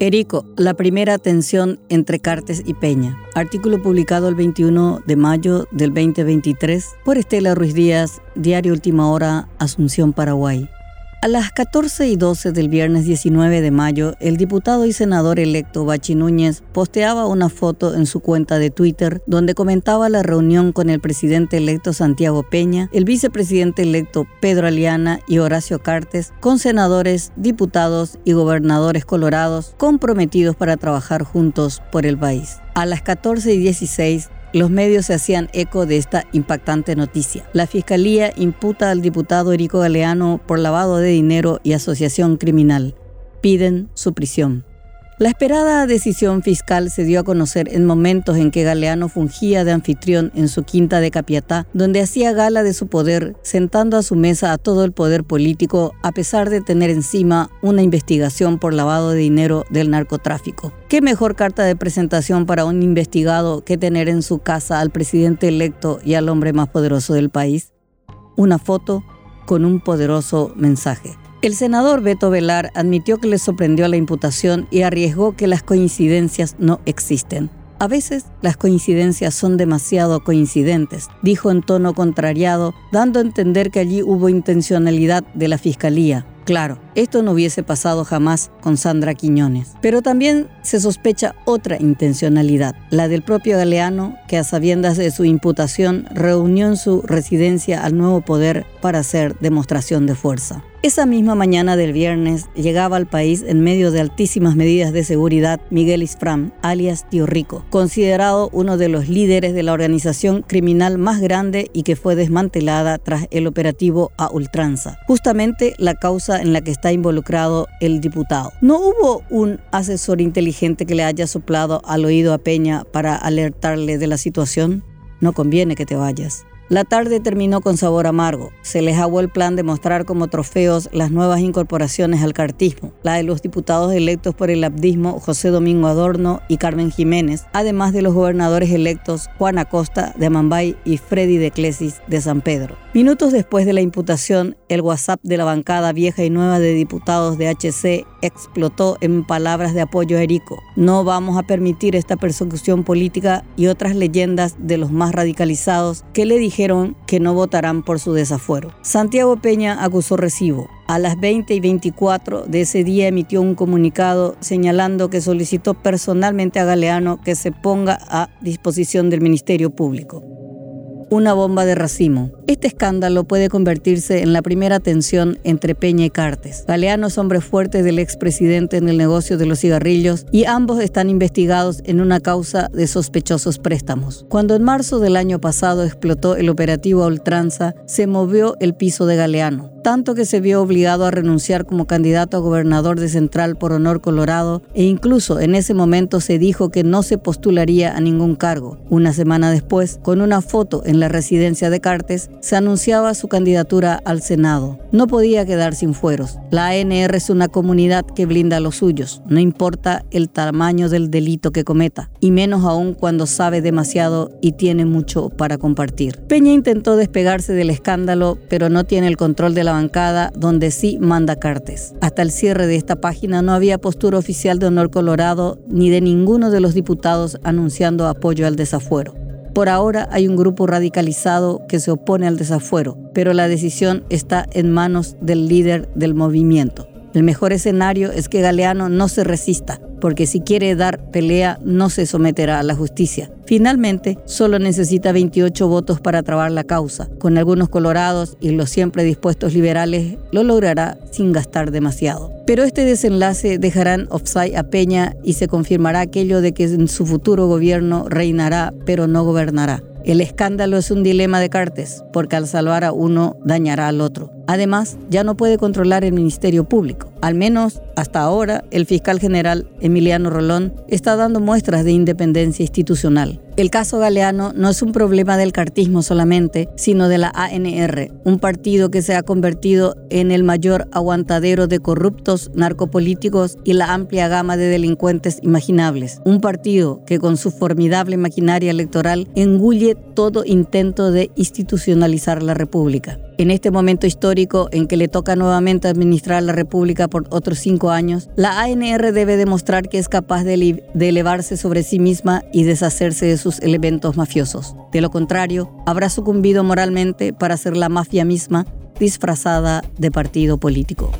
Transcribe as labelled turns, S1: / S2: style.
S1: Erico, la primera tensión entre Cartes y Peña. Artículo publicado el 21 de mayo del 2023 por Estela Ruiz Díaz, Diario Última Hora, Asunción, Paraguay. A las 14 y 12 del viernes 19 de mayo, el diputado y senador electo Bachi Núñez posteaba una foto en su cuenta de Twitter donde comentaba la reunión con el presidente electo Santiago Peña, el vicepresidente electo Pedro Aliana y Horacio Cartes, con senadores, diputados y gobernadores colorados comprometidos para trabajar juntos por el país. A las 14 y 16, los medios se hacían eco de esta impactante noticia. La Fiscalía imputa al diputado Erico Galeano por lavado de dinero y asociación criminal. Piden su prisión. La esperada decisión fiscal se dio a conocer en momentos en que Galeano fungía de anfitrión en su quinta de Capiatá, donde hacía gala de su poder, sentando a su mesa a todo el poder político, a pesar de tener encima una investigación por lavado de dinero del narcotráfico. ¿Qué mejor carta de presentación para un investigado que tener en su casa al presidente electo y al hombre más poderoso del país? Una foto con un poderoso mensaje. El senador Beto Velar admitió que le sorprendió la imputación y arriesgó que las coincidencias no existen. A veces las coincidencias son demasiado coincidentes, dijo en tono contrariado, dando a entender que allí hubo intencionalidad de la Fiscalía. Claro, esto no hubiese pasado jamás con Sandra Quiñones. Pero también se sospecha otra intencionalidad, la del propio Galeano, que a sabiendas de su imputación reunió en su residencia al nuevo poder para hacer demostración de fuerza. Esa misma mañana del viernes llegaba al país en medio de altísimas medidas de seguridad Miguel Isfram, alias Tío Rico, considerado uno de los líderes de la organización criminal más grande y que fue desmantelada tras el operativo a ultranza, justamente la causa en la que está involucrado el diputado. No hubo un asesor inteligente que le haya soplado al oído a Peña para alertarle de la situación. No conviene que te vayas. La tarde terminó con sabor amargo. Se les aguó el plan de mostrar como trofeos las nuevas incorporaciones al cartismo, la de los diputados electos por el abdismo José Domingo Adorno y Carmen Jiménez, además de los gobernadores electos Juan Acosta de Amambay y Freddy de Clesis de San Pedro. Minutos después de la imputación, el WhatsApp de la bancada vieja y nueva de diputados de HC explotó en palabras de apoyo a Erico. No vamos a permitir esta persecución política y otras leyendas de los más radicalizados que le dijeron que no votarán por su desafuero. Santiago Peña acusó recibo. A las 20 y 24 de ese día emitió un comunicado señalando que solicitó personalmente a Galeano que se ponga a disposición del Ministerio Público una bomba de racimo. Este escándalo puede convertirse en la primera tensión entre Peña y Cartes. Galeano es hombre fuerte del expresidente en el negocio de los cigarrillos y ambos están investigados en una causa de sospechosos préstamos. Cuando en marzo del año pasado explotó el operativo a ultranza, se movió el piso de Galeano tanto que se vio obligado a renunciar como candidato a gobernador de Central por Honor Colorado e incluso en ese momento se dijo que no se postularía a ningún cargo. Una semana después, con una foto en la residencia de Cartes, se anunciaba su candidatura al Senado. No podía quedar sin fueros. La ANR es una comunidad que blinda a los suyos, no importa el tamaño del delito que cometa, y menos aún cuando sabe demasiado y tiene mucho para compartir. Peña intentó despegarse del escándalo, pero no tiene el control de la donde sí manda Cartes. Hasta el cierre de esta página no había postura oficial de Honor Colorado ni de ninguno de los diputados anunciando apoyo al desafuero. Por ahora hay un grupo radicalizado que se opone al desafuero, pero la decisión está en manos del líder del movimiento. El mejor escenario es que Galeano no se resista, porque si quiere dar pelea no se someterá a la justicia. Finalmente, solo necesita 28 votos para trabar la causa. Con algunos colorados y los siempre dispuestos liberales, lo logrará sin gastar demasiado. Pero este desenlace dejarán offside a Peña y se confirmará aquello de que en su futuro gobierno reinará, pero no gobernará. El escándalo es un dilema de Cartes, porque al salvar a uno dañará al otro. Además, ya no puede controlar el Ministerio Público. Al menos hasta ahora, el fiscal general Emiliano Rolón está dando muestras de independencia institucional. El caso Galeano no es un problema del cartismo solamente, sino de la ANR, un partido que se ha convertido en el mayor aguantadero de corruptos, narcopolíticos y la amplia gama de delincuentes imaginables. Un partido que con su formidable maquinaria electoral engulle todo intento de institucionalizar la República. En este momento histórico, en que le toca nuevamente administrar la República por otros cinco años, la ANR debe demostrar que es capaz de, de elevarse sobre sí misma y deshacerse de sus elementos mafiosos. De lo contrario, habrá sucumbido moralmente para ser la mafia misma disfrazada de partido político.